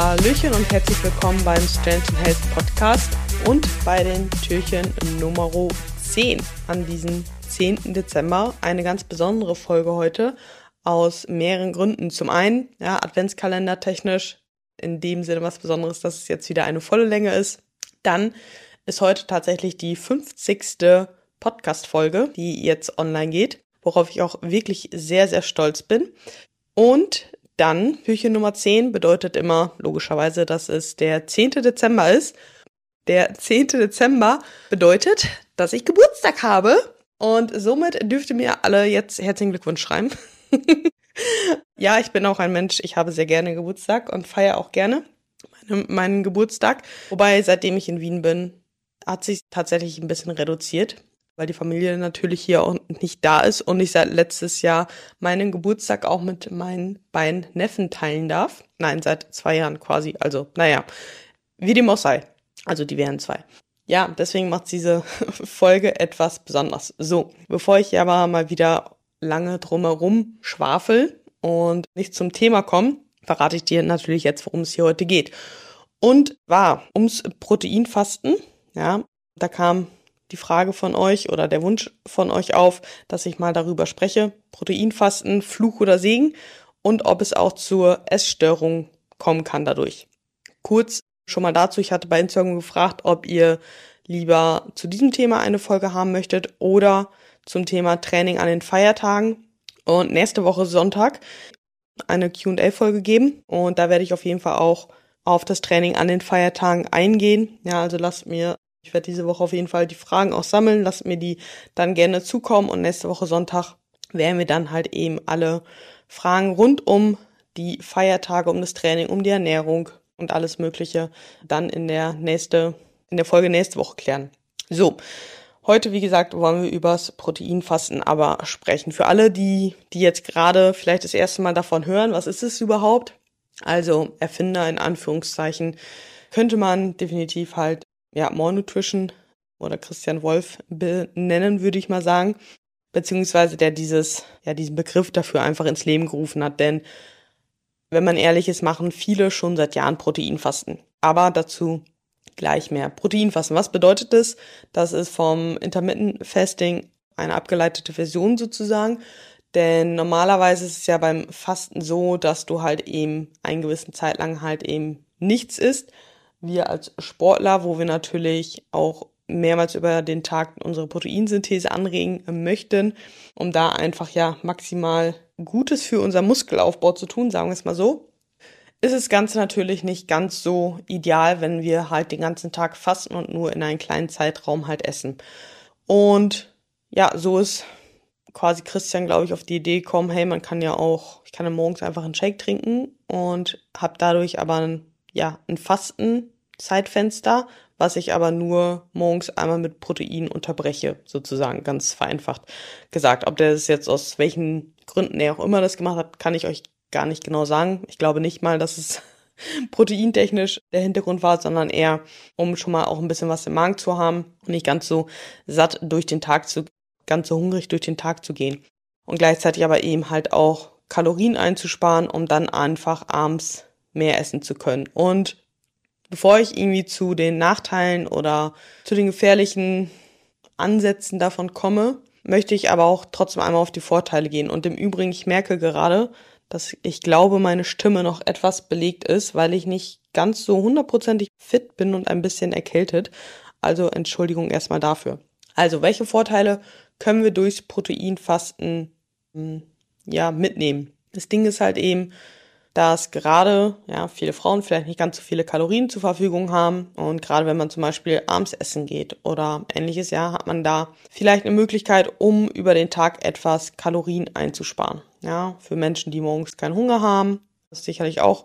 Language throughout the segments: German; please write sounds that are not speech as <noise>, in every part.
Hallöchen und herzlich willkommen beim Strength Health Podcast und bei den Türchen Nummer 10 an diesem 10. Dezember. Eine ganz besondere Folge heute aus mehreren Gründen. Zum einen, ja, Adventskalender technisch in dem Sinne was Besonderes, dass es jetzt wieder eine volle Länge ist. Dann ist heute tatsächlich die 50. Podcast-Folge, die jetzt online geht, worauf ich auch wirklich sehr, sehr stolz bin. Und dann, Türchen Nummer 10 bedeutet immer logischerweise, dass es der 10. Dezember ist. Der 10. Dezember bedeutet, dass ich Geburtstag habe. Und somit dürft ihr mir alle jetzt herzlichen Glückwunsch schreiben. <laughs> ja, ich bin auch ein Mensch, ich habe sehr gerne Geburtstag und feiere auch gerne meinen, meinen Geburtstag. Wobei, seitdem ich in Wien bin, hat sich tatsächlich ein bisschen reduziert weil die Familie natürlich hier auch nicht da ist und ich seit letztes Jahr meinen Geburtstag auch mit meinen beiden Neffen teilen darf. Nein, seit zwei Jahren quasi. Also, naja, wie dem auch sei. Also, die wären zwei. Ja, deswegen macht diese <laughs> Folge etwas besonders. So, bevor ich aber mal wieder lange drumherum schwafel und nicht zum Thema komme, verrate ich dir natürlich jetzt, worum es hier heute geht. Und war ums Proteinfasten. Ja, da kam die Frage von euch oder der Wunsch von euch auf, dass ich mal darüber spreche. Proteinfasten, Fluch oder Segen und ob es auch zur Essstörung kommen kann dadurch. Kurz schon mal dazu, ich hatte bei Instagram gefragt, ob ihr lieber zu diesem Thema eine Folge haben möchtet oder zum Thema Training an den Feiertagen. Und nächste Woche Sonntag eine QA-Folge geben. Und da werde ich auf jeden Fall auch auf das Training an den Feiertagen eingehen. Ja, also lasst mir ich werde diese Woche auf jeden Fall die Fragen auch sammeln, lasst mir die dann gerne zukommen und nächste Woche Sonntag werden wir dann halt eben alle Fragen rund um die Feiertage, um das Training, um die Ernährung und alles Mögliche dann in der nächste, in der Folge nächste Woche klären. So. Heute, wie gesagt, wollen wir übers Proteinfasten aber sprechen. Für alle, die, die jetzt gerade vielleicht das erste Mal davon hören, was ist es überhaupt? Also Erfinder in Anführungszeichen könnte man definitiv halt ja, More Nutrition oder Christian Wolf benennen, würde ich mal sagen. Beziehungsweise der dieses, ja, diesen Begriff dafür einfach ins Leben gerufen hat. Denn wenn man ehrlich ist, machen viele schon seit Jahren Proteinfasten. Aber dazu gleich mehr. Proteinfasten, was bedeutet das? Das ist vom Intermittent Fasting eine abgeleitete Version sozusagen. Denn normalerweise ist es ja beim Fasten so, dass du halt eben einen gewissen Zeit lang halt eben nichts isst wir als Sportler, wo wir natürlich auch mehrmals über den Tag unsere Proteinsynthese anregen möchten, um da einfach ja maximal Gutes für unser Muskelaufbau zu tun, sagen wir es mal so, ist das Ganze natürlich nicht ganz so ideal, wenn wir halt den ganzen Tag fasten und nur in einen kleinen Zeitraum halt essen. Und ja, so ist quasi Christian, glaube ich, auf die Idee gekommen, hey, man kann ja auch, ich kann ja morgens einfach einen Shake trinken und habe dadurch aber ein ja, ein Fastenzeitfenster, was ich aber nur morgens einmal mit Protein unterbreche, sozusagen, ganz vereinfacht gesagt. Ob der das jetzt aus welchen Gründen er auch immer das gemacht hat, kann ich euch gar nicht genau sagen. Ich glaube nicht mal, dass es <laughs> proteintechnisch der Hintergrund war, sondern eher, um schon mal auch ein bisschen was im Magen zu haben und nicht ganz so satt durch den Tag zu, ganz so hungrig durch den Tag zu gehen. Und gleichzeitig aber eben halt auch Kalorien einzusparen, um dann einfach abends mehr essen zu können. Und bevor ich irgendwie zu den Nachteilen oder zu den gefährlichen Ansätzen davon komme, möchte ich aber auch trotzdem einmal auf die Vorteile gehen. Und im Übrigen, ich merke gerade, dass ich glaube, meine Stimme noch etwas belegt ist, weil ich nicht ganz so hundertprozentig fit bin und ein bisschen erkältet. Also Entschuldigung erstmal dafür. Also, welche Vorteile können wir durchs Proteinfasten hm, ja mitnehmen? Das Ding ist halt eben, dass gerade ja, viele Frauen vielleicht nicht ganz so viele Kalorien zur Verfügung haben. Und gerade wenn man zum Beispiel abends essen geht oder ähnliches, ja, hat man da vielleicht eine Möglichkeit, um über den Tag etwas Kalorien einzusparen. Ja, für Menschen, die morgens keinen Hunger haben, ist sicherlich auch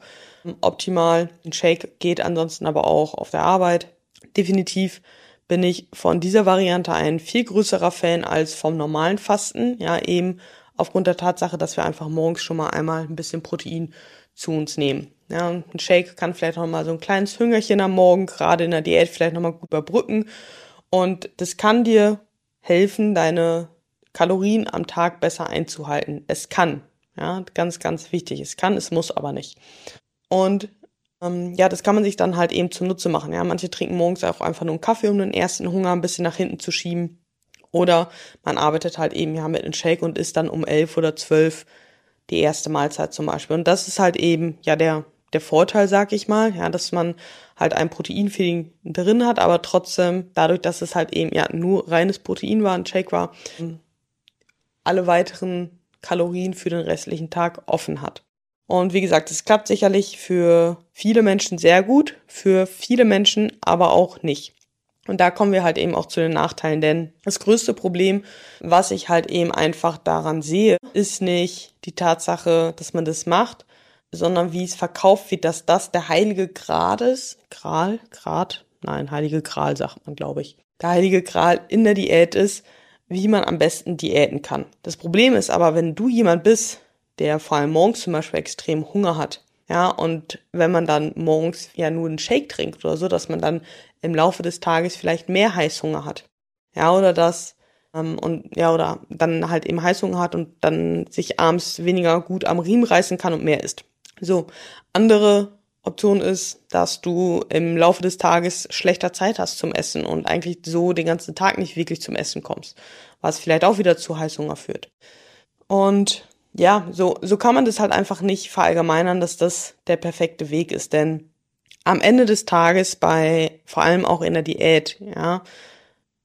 optimal. Ein Shake geht ansonsten aber auch auf der Arbeit. Definitiv bin ich von dieser Variante ein viel größerer Fan als vom normalen Fasten. Ja, eben aufgrund der Tatsache, dass wir einfach morgens schon mal einmal ein bisschen Protein zu uns nehmen. Ja, ein Shake kann vielleicht noch mal so ein kleines Hüngerchen am Morgen, gerade in der Diät, vielleicht noch mal gut überbrücken. Und das kann dir helfen, deine Kalorien am Tag besser einzuhalten. Es kann. Ja, ganz, ganz wichtig. Es kann, es muss aber nicht. Und Ähm, ja, das kann man sich dann halt eben zunutze machen. Ja, manche trinken morgens auch einfach nur einen Kaffee, um den ersten Hunger ein bisschen nach hinten zu schieben. Oder man arbeitet halt eben ja mit einem Shake und isst dann um elf oder zwölf die erste Mahlzeit zum Beispiel. Und das ist halt eben ja der der Vorteil, sag ich mal, ja, dass man halt ein Proteinfeeding drin hat, aber trotzdem dadurch, dass es halt eben ja nur reines Protein war, ein Shake war, alle weiteren Kalorien für den restlichen Tag offen hat. Und wie gesagt, es klappt sicherlich für viele Menschen sehr gut, für viele Menschen aber auch nicht. Und da kommen wir halt eben auch zu den Nachteilen, denn das größte Problem, was ich halt eben einfach daran sehe, ist nicht die Tatsache, dass man das macht, sondern wie es verkauft wird, dass das der heilige Gral ist. Gral, Grad, nein, heilige Gral sagt man, glaube ich. Der heilige Gral in der Diät ist, wie man am besten diäten kann. Das Problem ist aber, wenn du jemand bist, der vor allem morgens zum Beispiel extrem Hunger hat. Ja, und wenn man dann morgens ja nur einen Shake trinkt oder so, dass man dann im Laufe des Tages vielleicht mehr Heißhunger hat. Ja, oder das, ähm, und ja, oder dann halt eben Heißhunger hat und dann sich abends weniger gut am Riemen reißen kann und mehr isst. So, andere Option ist, dass du im Laufe des Tages schlechter Zeit hast zum Essen und eigentlich so den ganzen Tag nicht wirklich zum Essen kommst, was vielleicht auch wieder zu Heißhunger führt. Und ja, so, so kann man das halt einfach nicht verallgemeinern, dass das der perfekte Weg ist, denn am Ende des Tages bei, vor allem auch in der Diät, ja,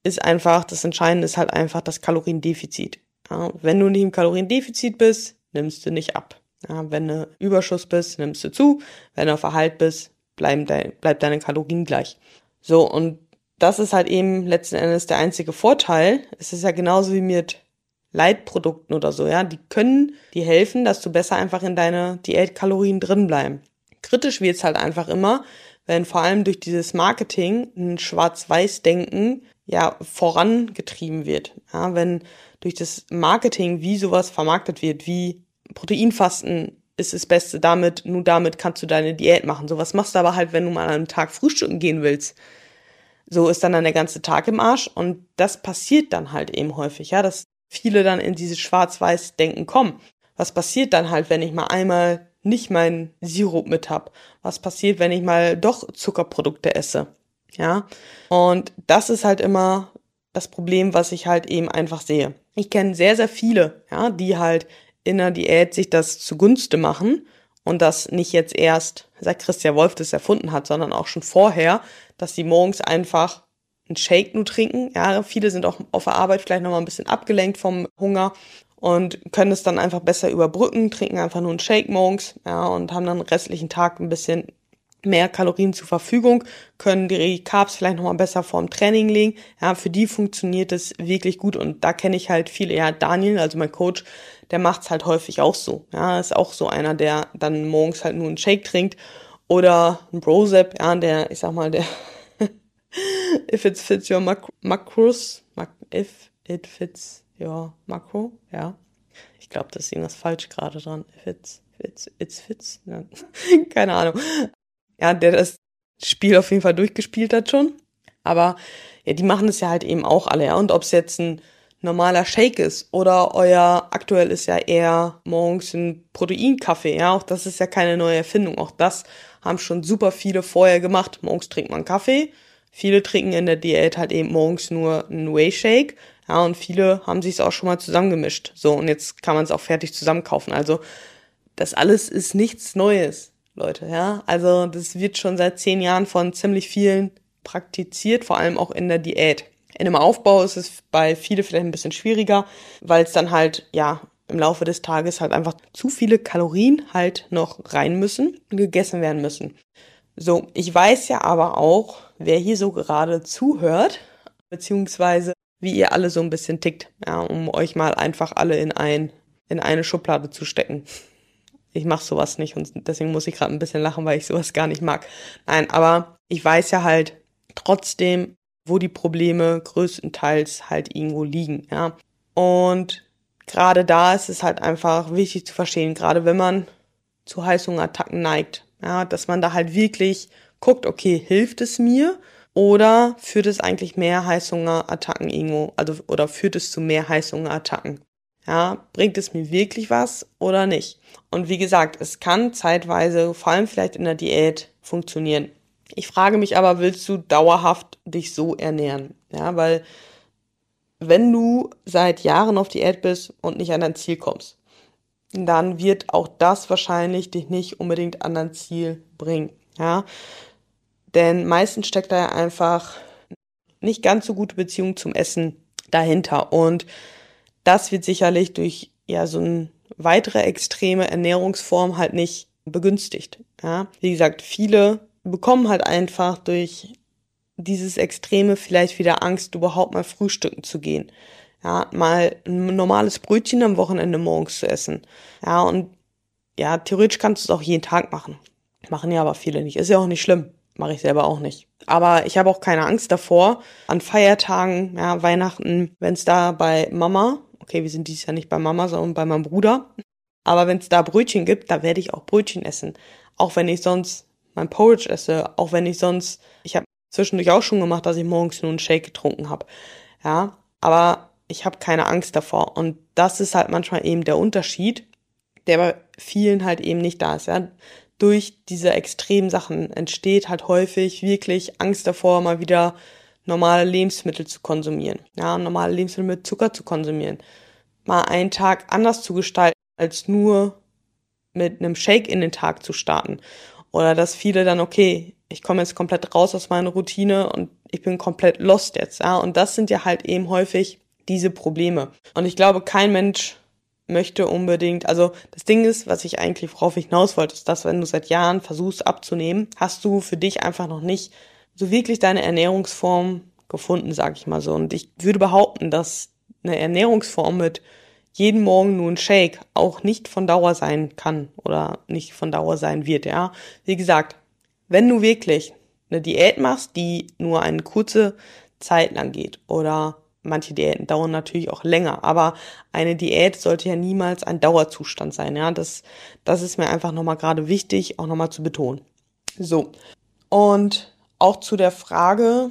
ist einfach, das Entscheidende ist halt einfach das Kaloriendefizit. Ja, wenn du nicht im Kaloriendefizit bist, nimmst du nicht ab. Ja, wenn du Überschuss bist, nimmst du zu. Wenn du auf Erhalt bist, bleiben de bleibt deine Kalorien gleich. So, und das ist halt eben letzten Endes der einzige Vorteil. Es ist ja genauso wie mit Leitprodukten oder so, ja, die können dir helfen, dass du besser einfach in deine Diätkalorien drin bleiben. Kritisch wird's halt einfach immer, wenn vor allem durch dieses Marketing ein Schwarz-Weiß-Denken ja vorangetrieben wird. Ja, wenn durch das Marketing, wie sowas vermarktet wird, wie Proteinfasten ist das Beste, damit, nur damit kannst du deine Diät machen. Sowas machst du aber halt, wenn du mal an einem Tag frühstücken gehen willst. So ist dann dann der ganze Tag im Arsch und das passiert dann halt eben häufig, ja, dass viele dann in dieses Schwarz-Weiß-Denken kommen. Was passiert dann halt, wenn ich mal einmal nicht meinen Sirup mit hab? Was passiert, wenn ich mal doch Zuckerprodukte esse? Ja, und das ist halt immer das Problem, was ich halt eben einfach sehe. Ich kenne sehr, sehr viele, ja, die halt in der Diät sich das zugunste machen und das nicht jetzt erst, seit Christian Wolf das erfunden hat, sondern auch schon vorher, dass sie morgens einfach einen Shake nur trinken. Ja, viele sind auch auf der Arbeit vielleicht nochmal ein bisschen abgelenkt vom Hunger und können es dann einfach besser überbrücken, trinken einfach nur einen Shake morgens, ja, und haben dann den restlichen Tag ein bisschen mehr Kalorien zur Verfügung, können die Carbs vielleicht nochmal besser vorm Training legen. Ja, für die funktioniert es wirklich gut und da kenne ich halt viele. Ja, Daniel, also mein Coach, der macht's halt häufig auch so. Ja, ist auch so einer, der dann morgens halt nur einen Shake trinkt oder ein Brozep, ja, der, ich sag mal, der <laughs> if it fits your mac macros, mac if it fits your macro, ja. Ich glaube, das ist irgendwas falsch gerade dran. If it's fits, it's fits. Ja. Keine Ahnung ja, der das Spiel auf jeden Fall durchgespielt hat schon. Aber ja, die machen das ja halt eben auch alle, ja. Und ob es jetzt ein normaler Shake ist oder euer aktuell ist ja eher morgens ein Proteinkaffee, ja, auch das ist ja keine neue Erfindung. Auch das haben schon super viele vorher gemacht. Morgens trinkt man Kaffee. Viele trinken in der Diät halt eben morgens nur einen Whey Shake. Ja, und viele haben sich es auch schon mal zusammengemischt. So, und jetzt kann man es auch fertig zusammenkaufen. Also, das alles ist nichts Neues. Leute, ja. Also das wird schon seit zehn Jahren von ziemlich vielen praktiziert, vor allem auch in der Diät. In einem Aufbau ist es bei viele vielleicht ein bisschen schwieriger, weil es dann halt, ja, im Laufe des Tages halt einfach zu viele Kalorien halt noch rein müssen und gegessen werden müssen. So, ich weiß ja aber auch, wer hier so gerade zuhört, beziehungsweise wie ihr alle so ein bisschen tickt, ja, um euch mal einfach alle in ein, in eine Schublade zu stecken ich mache sowas nicht und deswegen muss ich gerade ein bisschen lachen, weil ich sowas gar nicht mag. Nein, aber ich weiß ja halt trotzdem, wo die Probleme größtenteils halt irgendwo liegen, ja. Und gerade da ist es halt einfach wichtig zu verstehen, gerade wenn man zu Heißhungerattacken neigt, ja, dass man da halt wirklich guckt, okay, hilft es mir oder führt es eigentlich mehr Heißhungerattacken irgendwo, also oder führt es zu mehr Heißhungerattacken? Ja, bringt es mir wirklich was oder nicht? Und wie gesagt, es kann zeitweise, vor allem vielleicht in der Diät, funktionieren. Ich frage mich aber, willst du dauerhaft dich so ernähren? Ja, weil wenn du seit Jahren auf Diät bist und nicht an dein Ziel kommst, dann wird auch das wahrscheinlich dich nicht unbedingt an dein Ziel bringen. Ja, denn meistens steckt da ja einfach nicht ganz so gute Beziehung zum Essen dahinter und das wird sicherlich durch ja so eine weitere extreme Ernährungsform halt nicht begünstigt. Ja, wie gesagt, viele bekommen halt einfach durch dieses Extreme vielleicht wieder Angst, überhaupt mal frühstücken zu gehen. Ja, mal ein normales Brötchen am Wochenende morgens zu essen. Ja, und ja, theoretisch kannst du es auch jeden Tag machen. Machen ja aber viele nicht. Ist ja auch nicht schlimm. Mache ich selber auch nicht. Aber ich habe auch keine Angst davor, an Feiertagen, ja, Weihnachten, wenn es da bei Mama, okay, wir sind dieses Jahr nicht bei Mama, sondern bei meinem Bruder, aber wenn es da Brötchen gibt, da werde ich auch Brötchen essen. Auch wenn ich sonst mein Porridge esse, auch wenn ich sonst, ich habe zwischendurch auch schon gemacht, dass ich morgens nur einen Shake getrunken habe. Ja, aber ich habe keine Angst davor. Und das ist halt manchmal eben der Unterschied, der bei vielen halt eben nicht da ist. Ja. Durch diese extremen Sachen entsteht halt häufig wirklich Angst davor, mal wieder normale Lebensmittel zu konsumieren. Ja, normale Lebensmittel mit Zucker zu konsumieren. Mal einen Tag anders zu gestalten, als nur mit einem Shake in den Tag zu starten. Oder dass viele dann, okay, ich komme jetzt komplett raus aus meiner Routine und ich bin komplett lost jetzt, ja. Und das sind ja halt eben häufig diese Probleme. Und ich glaube, kein Mensch möchte unbedingt, also das Ding ist, was ich eigentlich, worauf ich hinaus wollte, ist, dass wenn du seit Jahren versuchst abzunehmen, hast du für dich einfach noch nicht so wirklich deine Ernährungsform gefunden, sag ich mal so. Und ich würde behaupten, dass eine Ernährungsform mit jeden Morgen nur ein Shake auch nicht von Dauer sein kann oder nicht von Dauer sein wird, ja. Wie gesagt, wenn du wirklich eine Diät machst, die nur eine kurze Zeit lang geht oder manche Diäten dauern natürlich auch länger, aber eine Diät sollte ja niemals ein Dauerzustand sein, ja. Das, das ist mir einfach nochmal gerade wichtig, auch nochmal zu betonen. So. Und auch zu der Frage,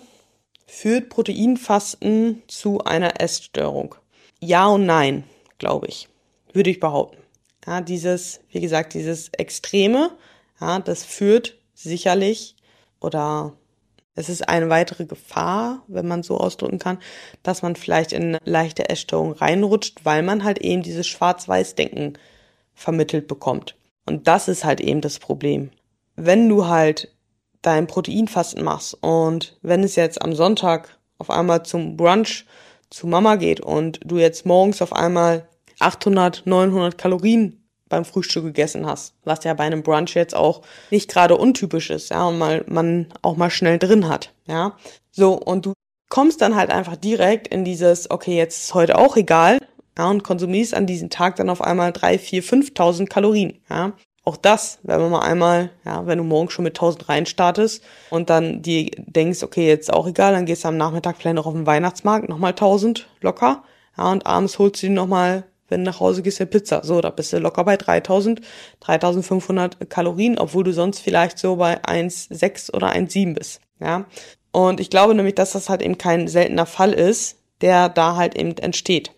führt Proteinfasten zu einer Essstörung? Ja und nein glaube ich. Würde ich behaupten. Ja, dieses, wie gesagt, dieses Extreme, ja, das führt sicherlich oder es ist eine weitere Gefahr, wenn man so ausdrücken kann, dass man vielleicht in leichte Essstörung reinrutscht, weil man halt eben dieses Schwarz-Weiß-Denken vermittelt bekommt. Und das ist halt eben das Problem. Wenn du halt dein Proteinfasten machst und wenn es jetzt am Sonntag auf einmal zum Brunch zu Mama geht und du jetzt morgens auf einmal 800, 900 Kalorien beim Frühstück gegessen hast, was ja bei einem Brunch jetzt auch nicht gerade untypisch ist, ja, und mal man auch mal schnell drin hat, ja. So und du kommst dann halt einfach direkt in dieses okay, jetzt ist heute auch egal, ja, und konsumierst an diesem Tag dann auf einmal drei, vier, 5.000 Kalorien, ja. Auch das, wenn man mal einmal, ja, wenn du morgen schon mit 1000 reinstartest und dann die denkst, okay, jetzt auch egal, dann gehst du am Nachmittag vielleicht noch auf den Weihnachtsmarkt, nochmal 1000 locker, ja, und abends holst du dir nochmal wenn du nach Hause gehst, ja Pizza. So, da bist du locker bei 3000, 3500 Kalorien, obwohl du sonst vielleicht so bei 1,6 oder 1,7 bist. Ja. Und ich glaube nämlich, dass das halt eben kein seltener Fall ist, der da halt eben entsteht.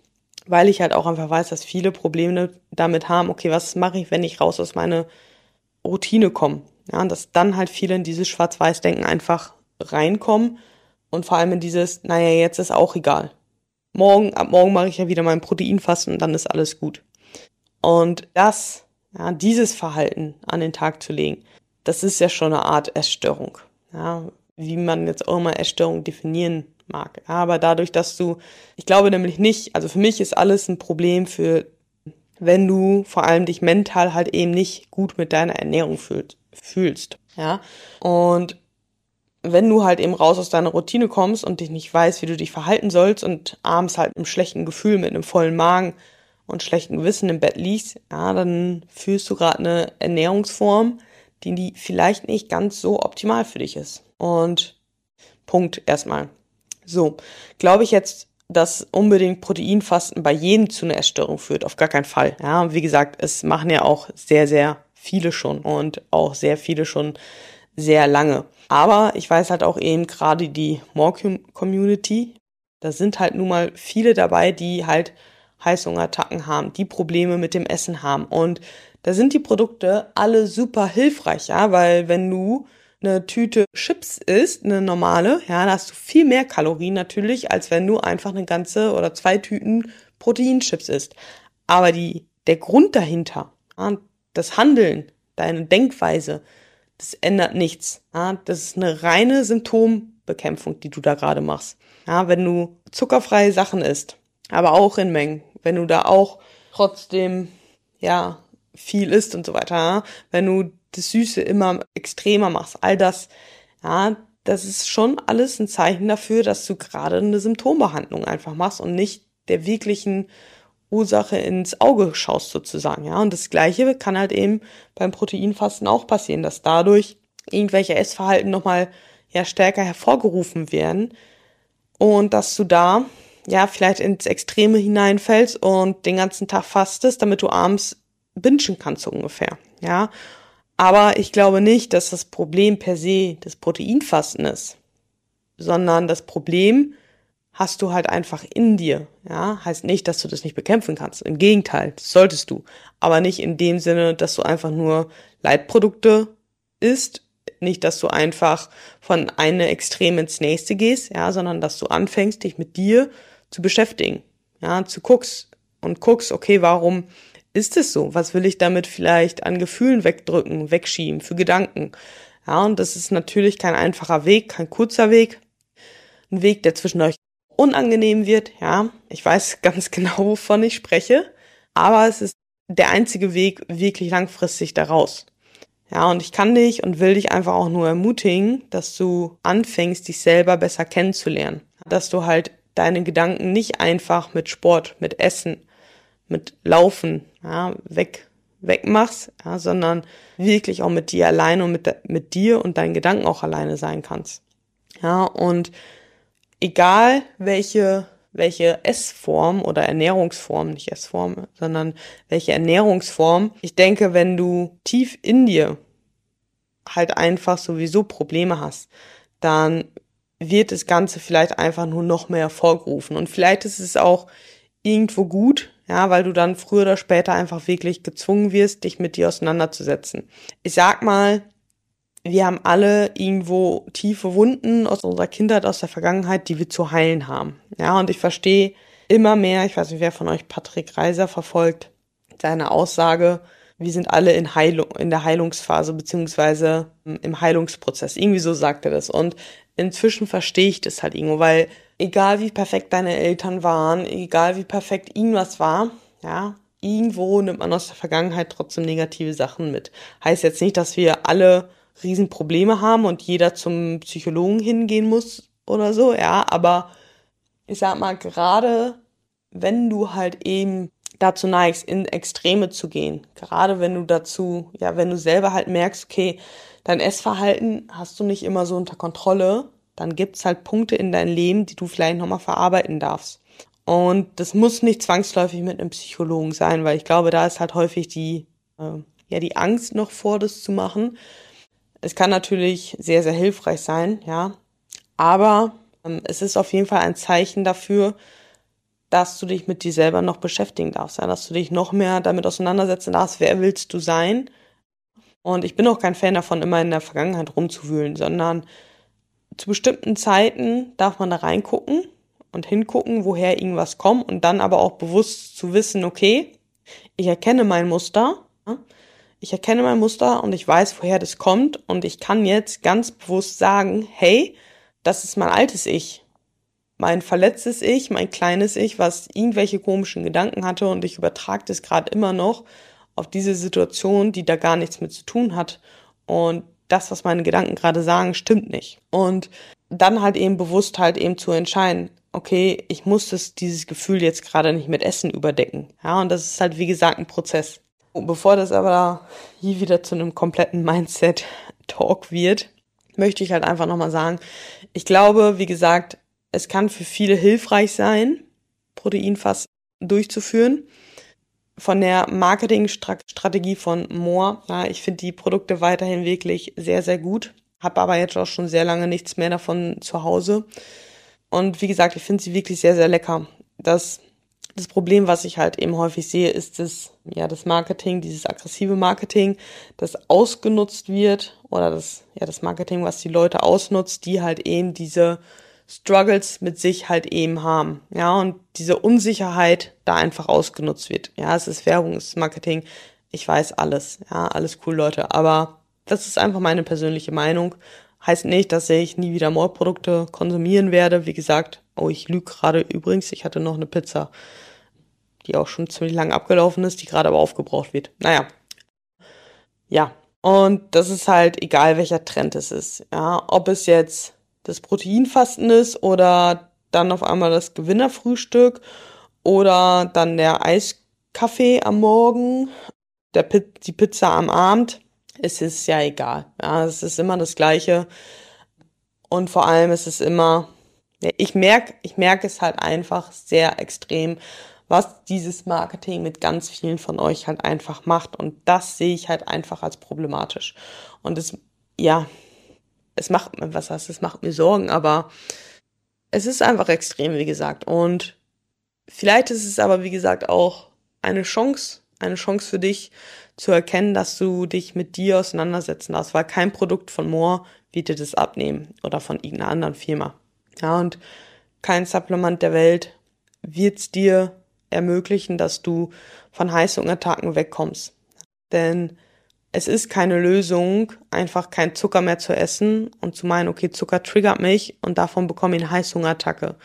Weil ich halt auch einfach weiß, dass viele Probleme damit haben, okay, was mache ich, wenn ich raus aus meiner Routine komme? Ja, dass dann halt viele in dieses Schwarz-Weiß-Denken einfach reinkommen und vor allem in dieses, naja, jetzt ist auch egal morgen, ab morgen mache ich ja wieder mein Proteinfasten und dann ist alles gut. Und das, ja, dieses Verhalten an den Tag zu legen, das ist ja schon eine Art Essstörung. Ja, wie man jetzt auch immer Essstörung definieren mag. Aber dadurch, dass du, ich glaube nämlich nicht, also für mich ist alles ein Problem für, wenn du vor allem dich mental halt eben nicht gut mit deiner Ernährung fühlst. fühlst ja, und wenn du halt eben raus aus deiner Routine kommst und dich nicht weißt, wie du dich verhalten sollst und abends halt im schlechten Gefühl mit einem vollen Magen und schlechten Gewissen im Bett liegst, ja, dann fühlst du gerade eine Ernährungsform, die, die vielleicht nicht ganz so optimal für dich ist. Und Punkt erstmal. So, glaube ich jetzt, dass unbedingt Proteinfasten bei jedem zu einer Essstörung führt? Auf gar keinen Fall. Ja, wie gesagt, es machen ja auch sehr, sehr viele schon und auch sehr viele schon sehr lange. Aber ich weiß halt auch eben gerade die More-Community, da sind halt nun mal viele dabei, die halt Heißhungerattacken haben, die Probleme mit dem Essen haben. Und da sind die Produkte alle super hilfreich, ja, weil wenn du eine Tüte Chips isst, eine normale, ja, da hast du viel mehr Kalorien natürlich, als wenn du einfach eine ganze oder zwei Tüten Proteinchips isst. Aber die, der Grund dahinter, das Handeln, deine Denkweise, das ändert nichts. Ja, das ist eine reine Symptombekämpfung, die du da gerade machst. Ja, wenn du zuckerfreie Sachen isst, aber auch in Mengen, wenn du da auch trotzdem, ja, viel isst und so weiter, ja, wenn du das Süße immer extremer machst, all das, ja, das ist schon alles ein Zeichen dafür, dass du gerade eine Symptombehandlung einfach machst und nicht der wirklichen Ursache ins Auge schaust sozusagen, ja. Und das Gleiche kann halt eben beim Proteinfasten auch passieren, dass dadurch irgendwelche Essverhalten nochmal ja stärker hervorgerufen werden und dass du da ja vielleicht ins Extreme hineinfällst und den ganzen Tag fastest, damit du abends bingen kannst so ungefähr, ja. Aber ich glaube nicht, dass das Problem per se das Proteinfasten ist, sondern das Problem hast du halt einfach in dir. Ja, heißt nicht, dass du das nicht bekämpfen kannst. Im Gegenteil, das solltest du. Aber nicht in dem Sinne, dass du einfach nur Leitprodukte isst. Nicht, dass du einfach von einem Extrem ins nächste gehst, ja, sondern dass du anfängst, dich mit dir zu beschäftigen. Ja, zu guckst und guckst, okay, warum ist es so? Was will ich damit vielleicht an Gefühlen wegdrücken, wegschieben, für Gedanken? Ja, und das ist natürlich kein einfacher Weg, kein kurzer Weg. Ein Weg, der zwischen euch unangenehm wird, ja. Ich weiß <laughs> ganz genau, wovon ich spreche. Aber es ist der einzige Weg wirklich langfristig daraus. Ja, und ich kann dich und will dich einfach auch nur ermutigen, dass du anfängst, dich selber besser kennenzulernen. Dass du halt deine Gedanken nicht einfach mit Sport, mit Essen, mit Laufen ja, weg, wegmachst, ja, sondern wirklich auch mit dir alleine und mit, mit dir und deinen Gedanken auch alleine sein kannst. Ja, und egal welche, welche Essform oder Ernährungsform, nicht Essform, sondern welche Ernährungsform, ich denke, wenn du tief in dir halt einfach sowieso Probleme hast, dann wird das Ganze vielleicht einfach nur noch mehr hervorgerufen. Und vielleicht ist es auch irgendwo gut, ja, weil du dann früher oder später einfach wirklich gezwungen wirst, dich mit dir auseinanderzusetzen. Ich sag mal, wir haben alle irgendwo tiefe Wunden aus unserer Kindheit, aus der Vergangenheit, die wir zu heilen haben. Ja, und ich verstehe immer mehr, ich weiß nicht, wer von euch Patrick Reiser verfolgt, seine Aussage, wir sind alle in Heilung, in der Heilungsphase, beziehungsweise im Heilungsprozess. Irgendwie so sagt er das. Und inzwischen verstehe ich das halt irgendwo, weil egal wie perfekt deine Eltern waren, egal wie perfekt irgendwas war, ja, irgendwo nimmt man aus der Vergangenheit trotzdem negative Sachen mit. Heißt jetzt nicht, dass wir alle Riesenprobleme haben und jeder zum Psychologen hingehen muss oder so, ja, aber ich sag mal, gerade wenn du halt eben dazu neigst, in Extreme zu gehen, gerade wenn du dazu, ja, wenn du selber halt merkst, okay, dein Essverhalten hast du nicht immer so unter Kontrolle, dann gibt's halt Punkte in deinem Leben, die du vielleicht nochmal verarbeiten darfst. Und das muss nicht zwangsläufig mit einem Psychologen sein, weil ich glaube, da ist halt häufig die, äh, ja, die Angst noch vor, das zu machen. Es kann natürlich sehr, sehr hilfreich sein, ja. Aber ähm, es ist auf jeden Fall ein Zeichen dafür, dass du dich mit dir selber noch beschäftigen darfst, ja, dass du dich noch mehr damit auseinandersetzen darfst, wer willst du sein. Und ich bin auch kein Fan davon, immer in der Vergangenheit rumzuwühlen, sondern zu bestimmten Zeiten darf man da reingucken und hingucken, woher irgendwas kommt und dann aber auch bewusst zu wissen, okay, ich erkenne mein Muster, ich erkenne mein Muster und ich weiß, woher das kommt und ich kann jetzt ganz bewusst sagen, hey, das ist mein altes Ich, mein verletztes Ich, mein kleines Ich, was irgendwelche komischen Gedanken hatte und ich übertrage das gerade immer noch auf diese Situation, die da gar nichts mit zu tun hat. Und das, was meine Gedanken gerade sagen, stimmt nicht. Und dann halt eben bewusst halt eben zu entscheiden, okay, ich muss das, dieses Gefühl jetzt gerade nicht mit Essen überdecken. Ja, und das ist halt, wie gesagt, ein Prozess. Bevor das aber hier wieder zu einem kompletten Mindset-Talk wird, möchte ich halt einfach nochmal sagen, ich glaube, wie gesagt, es kann für viele hilfreich sein, Proteinfasten durchzuführen von der Marketingstrategie von Moore. Ja, ich finde die Produkte weiterhin wirklich sehr, sehr gut. Habe aber jetzt auch schon sehr lange nichts mehr davon zu Hause. Und wie gesagt, ich finde sie wirklich sehr, sehr lecker. Das Das Problem, was ich halt eben häufig sehe, ist das, ja, das Marketing, dieses aggressive Marketing, das ausgenutzt wird oder das, ja, das Marketing, was die Leute ausnutzt, die halt eben diese Struggles mit sich halt eben haben. Ja, und diese Unsicherheit da einfach ausgenutzt wird. Ja, es ist Werbung, es ist Marketing. Ich weiß alles. Ja, alles cool, Leute. Aber das ist einfach meine persönliche Meinung. Heißt nicht, dass ich nie wieder Mordprodukte konsumieren werde. Wie gesagt, oh, ich lüge gerade übrigens. Ich hatte noch eine Pizza, die auch schon ziemlich lang abgelaufen ist, die gerade aber aufgebraucht wird. Naja. Ja. Und das ist halt egal, welcher Trend es ist. Ja, ob es jetzt das Proteinfasten ist oder dann auf einmal das Gewinnerfrühstück oder dann der Eiskaffee am Morgen, der Pit die Pizza am Abend. Es ist ja egal. Ja, es ist immer das Gleiche. Und vor allem ist es immer, ich merke, ich merke es halt einfach sehr extrem, was dieses Marketing mit ganz vielen von euch halt einfach macht. Und das sehe ich halt einfach als problematisch. Und es, ja, es macht, was heißt, es macht mir Sorgen, aber es ist einfach extrem, wie gesagt. Und vielleicht ist es aber, wie gesagt, auch eine Chance, eine Chance für dich zu erkennen, dass du dich mit dir auseinandersetzen darfst, weil kein Produkt von Moore dir das abnehmen oder von irgendeiner anderen Firma. Ja, und kein Supplement der Welt wird es dir ermöglichen, dass du von Heißhungerattacken wegkommst. Denn es ist keine Lösung, einfach kein Zucker mehr zu essen und zu meinen, okay, Zucker triggert mich und davon bekomme ich eine Heißhungerattacke.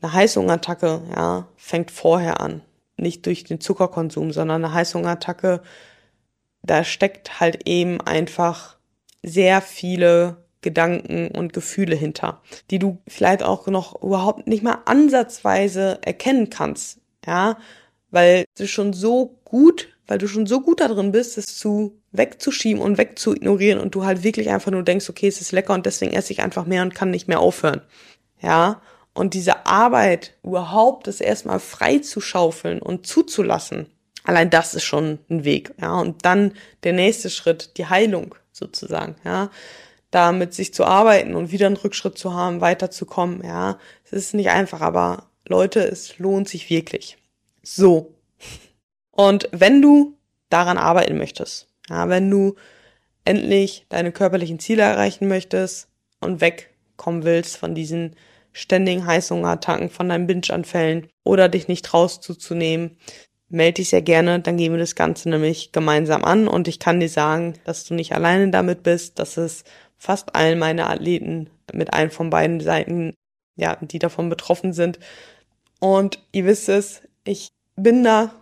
Eine Heißhungerattacke, ja, fängt vorher an. Nicht durch den Zuckerkonsum, sondern eine Heißhungerattacke, da steckt halt eben einfach sehr viele Gedanken und Gefühle hinter, die du vielleicht auch noch überhaupt nicht mal ansatzweise erkennen kannst, ja, weil du schon so gut, weil du schon so gut da drin bist, es zu wegzuschieben und wegzuignorieren und du halt wirklich einfach nur denkst, okay, es ist lecker und deswegen esse ich einfach mehr und kann nicht mehr aufhören. Ja, und diese Arbeit überhaupt das erstmal frei zu schaufeln und zuzulassen, allein das ist schon ein Weg, ja, und dann der nächste Schritt, die Heilung sozusagen, ja, da mit sich zu arbeiten und wieder einen Rückschritt zu haben, weiterzukommen, ja, es ist nicht einfach, aber Leute, es lohnt sich wirklich. So. Und wenn du daran arbeiten möchtest, ja, wenn du endlich deine körperlichen Ziele erreichen möchtest und wegkommen willst von diesen ständigen Heißhungerattacken, von deinen Binge-Anfällen oder dich nicht traust zuzunehmen, melde dich sehr gerne, dann gehen wir das Ganze nämlich gemeinsam an und ich kann dir sagen, dass du nicht alleine damit bist, dass es fast allen meiner Athleten mit einem von beiden Seiten, ja, die davon betroffen sind. Und ihr wisst es, ich bin da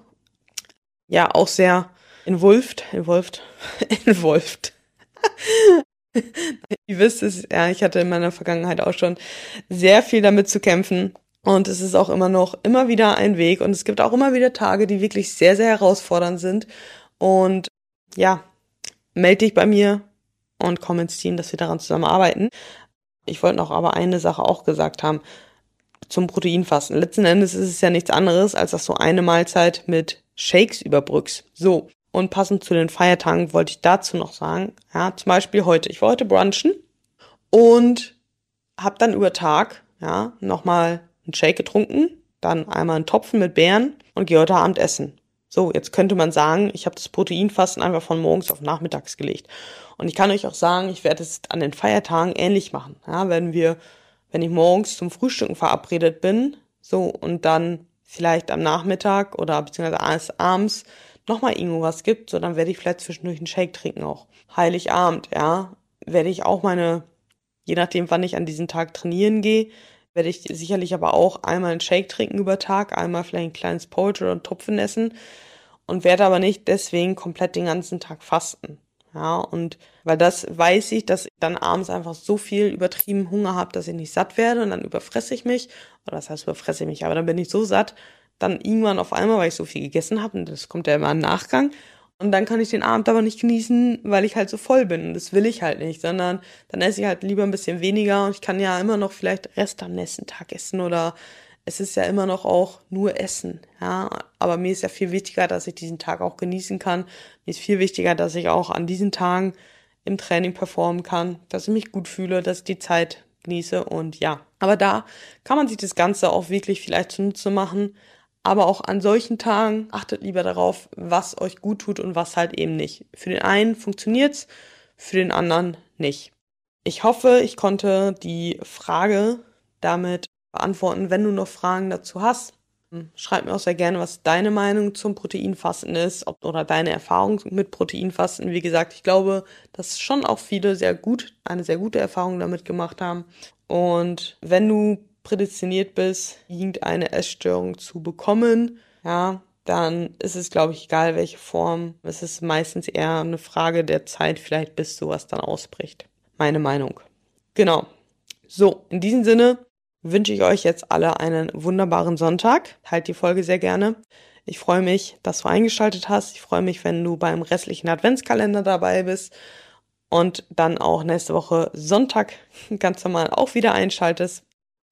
ja auch sehr involved, involved, <laughs> involved. <laughs> Ihr wisst es, ja, ich hatte in meiner Vergangenheit auch schon sehr viel damit zu kämpfen. Und es ist auch immer noch immer wieder ein Weg. Und es gibt auch immer wieder Tage, die wirklich sehr, sehr herausfordernd sind. Und ja, melde dich bei mir und komm ins Team, dass wir daran zusammenarbeiten. Ich wollte noch aber eine Sache auch gesagt haben zum Proteinfasten. Letzten Endes ist es ja nichts anderes, als dass du eine Mahlzeit mit Shakes überbrückst. So, und passend zu den Feiertagen wollte ich dazu noch sagen, ja, zum Beispiel heute. Ich war heute brunchen und habe dann über Tag, ja, nochmal einen Shake getrunken, dann einmal einen Topfen mit Beeren und gehe heute Abend essen. So, jetzt könnte man sagen, ich habe das Proteinfasten einfach von morgens auf nachmittags gelegt. Und ich kann euch auch sagen, ich werde es an den Feiertagen ähnlich machen. Ja, wenn wir, wenn ich morgens zum Frühstücken verabredet bin, so, und dann vielleicht am Nachmittag oder beziehungsweise abends nochmal irgendwas gibt, so dann werde ich vielleicht zwischendurch einen Shake trinken auch. Heiligabend, ja, werde ich auch meine, je nachdem wann ich an diesen Tag trainieren gehe, werde ich sicherlich aber auch einmal einen Shake trinken über Tag, einmal vielleicht ein kleines Porridge oder einen Topfen essen und werde aber nicht deswegen komplett den ganzen Tag fasten. Ja, und weil das weiß ich, dass ich dann abends einfach so viel übertrieben Hunger habe, dass ich nicht satt werde und dann überfresse ich mich. Oder das heißt, überfresse ich mich, aber dann bin ich so satt, dann irgendwann auf einmal, weil ich so viel gegessen habe, und das kommt ja immer im Nachgang. Und dann kann ich den Abend aber nicht genießen, weil ich halt so voll bin. Und das will ich halt nicht, sondern dann esse ich halt lieber ein bisschen weniger und ich kann ja immer noch vielleicht Rest am nächsten Tag essen oder es ist ja immer noch auch nur Essen, ja. Aber mir ist ja viel wichtiger, dass ich diesen Tag auch genießen kann. Mir ist viel wichtiger, dass ich auch an diesen Tagen im Training performen kann, dass ich mich gut fühle, dass ich die Zeit genieße und ja. Aber da kann man sich das Ganze auch wirklich vielleicht zunutze machen, Aber auch an solchen Tagen achtet lieber darauf, was euch gut tut und was halt eben nicht. Für den einen funktioniert's, für den anderen nicht. Ich hoffe, ich konnte die Frage damit beantworten. Wenn du noch Fragen dazu hast, schreib mir auch sehr gerne, was deine Meinung zum Proteinfasten ist ob, oder deine Erfahrung mit Proteinfasten. Wie gesagt, ich glaube, dass schon auch viele sehr gut, eine sehr gute Erfahrung damit gemacht haben. Und wenn du prädestiniert bist, irgendeine Essstörung zu bekommen, ja, dann ist es, glaube ich, egal, welche Form. Es ist meistens eher eine Frage der Zeit, vielleicht bis sowas dann ausbricht. Meine Meinung. Genau. So, in diesem Sinne wünsche ich euch jetzt alle einen wunderbaren Sonntag. Teilt die Folge sehr gerne. Ich freue mich, dass du eingeschaltet hast. Ich freue mich, wenn du beim restlichen Adventskalender dabei bist und dann auch nächste Woche Sonntag <laughs> ganz normal auch wieder einschaltest.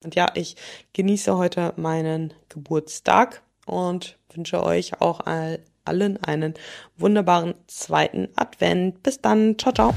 Und ja, ich genieße heute meinen Geburtstag und wünsche euch auch all, allen einen wunderbaren zweiten Advent. Bis dann. Ciao, ciao.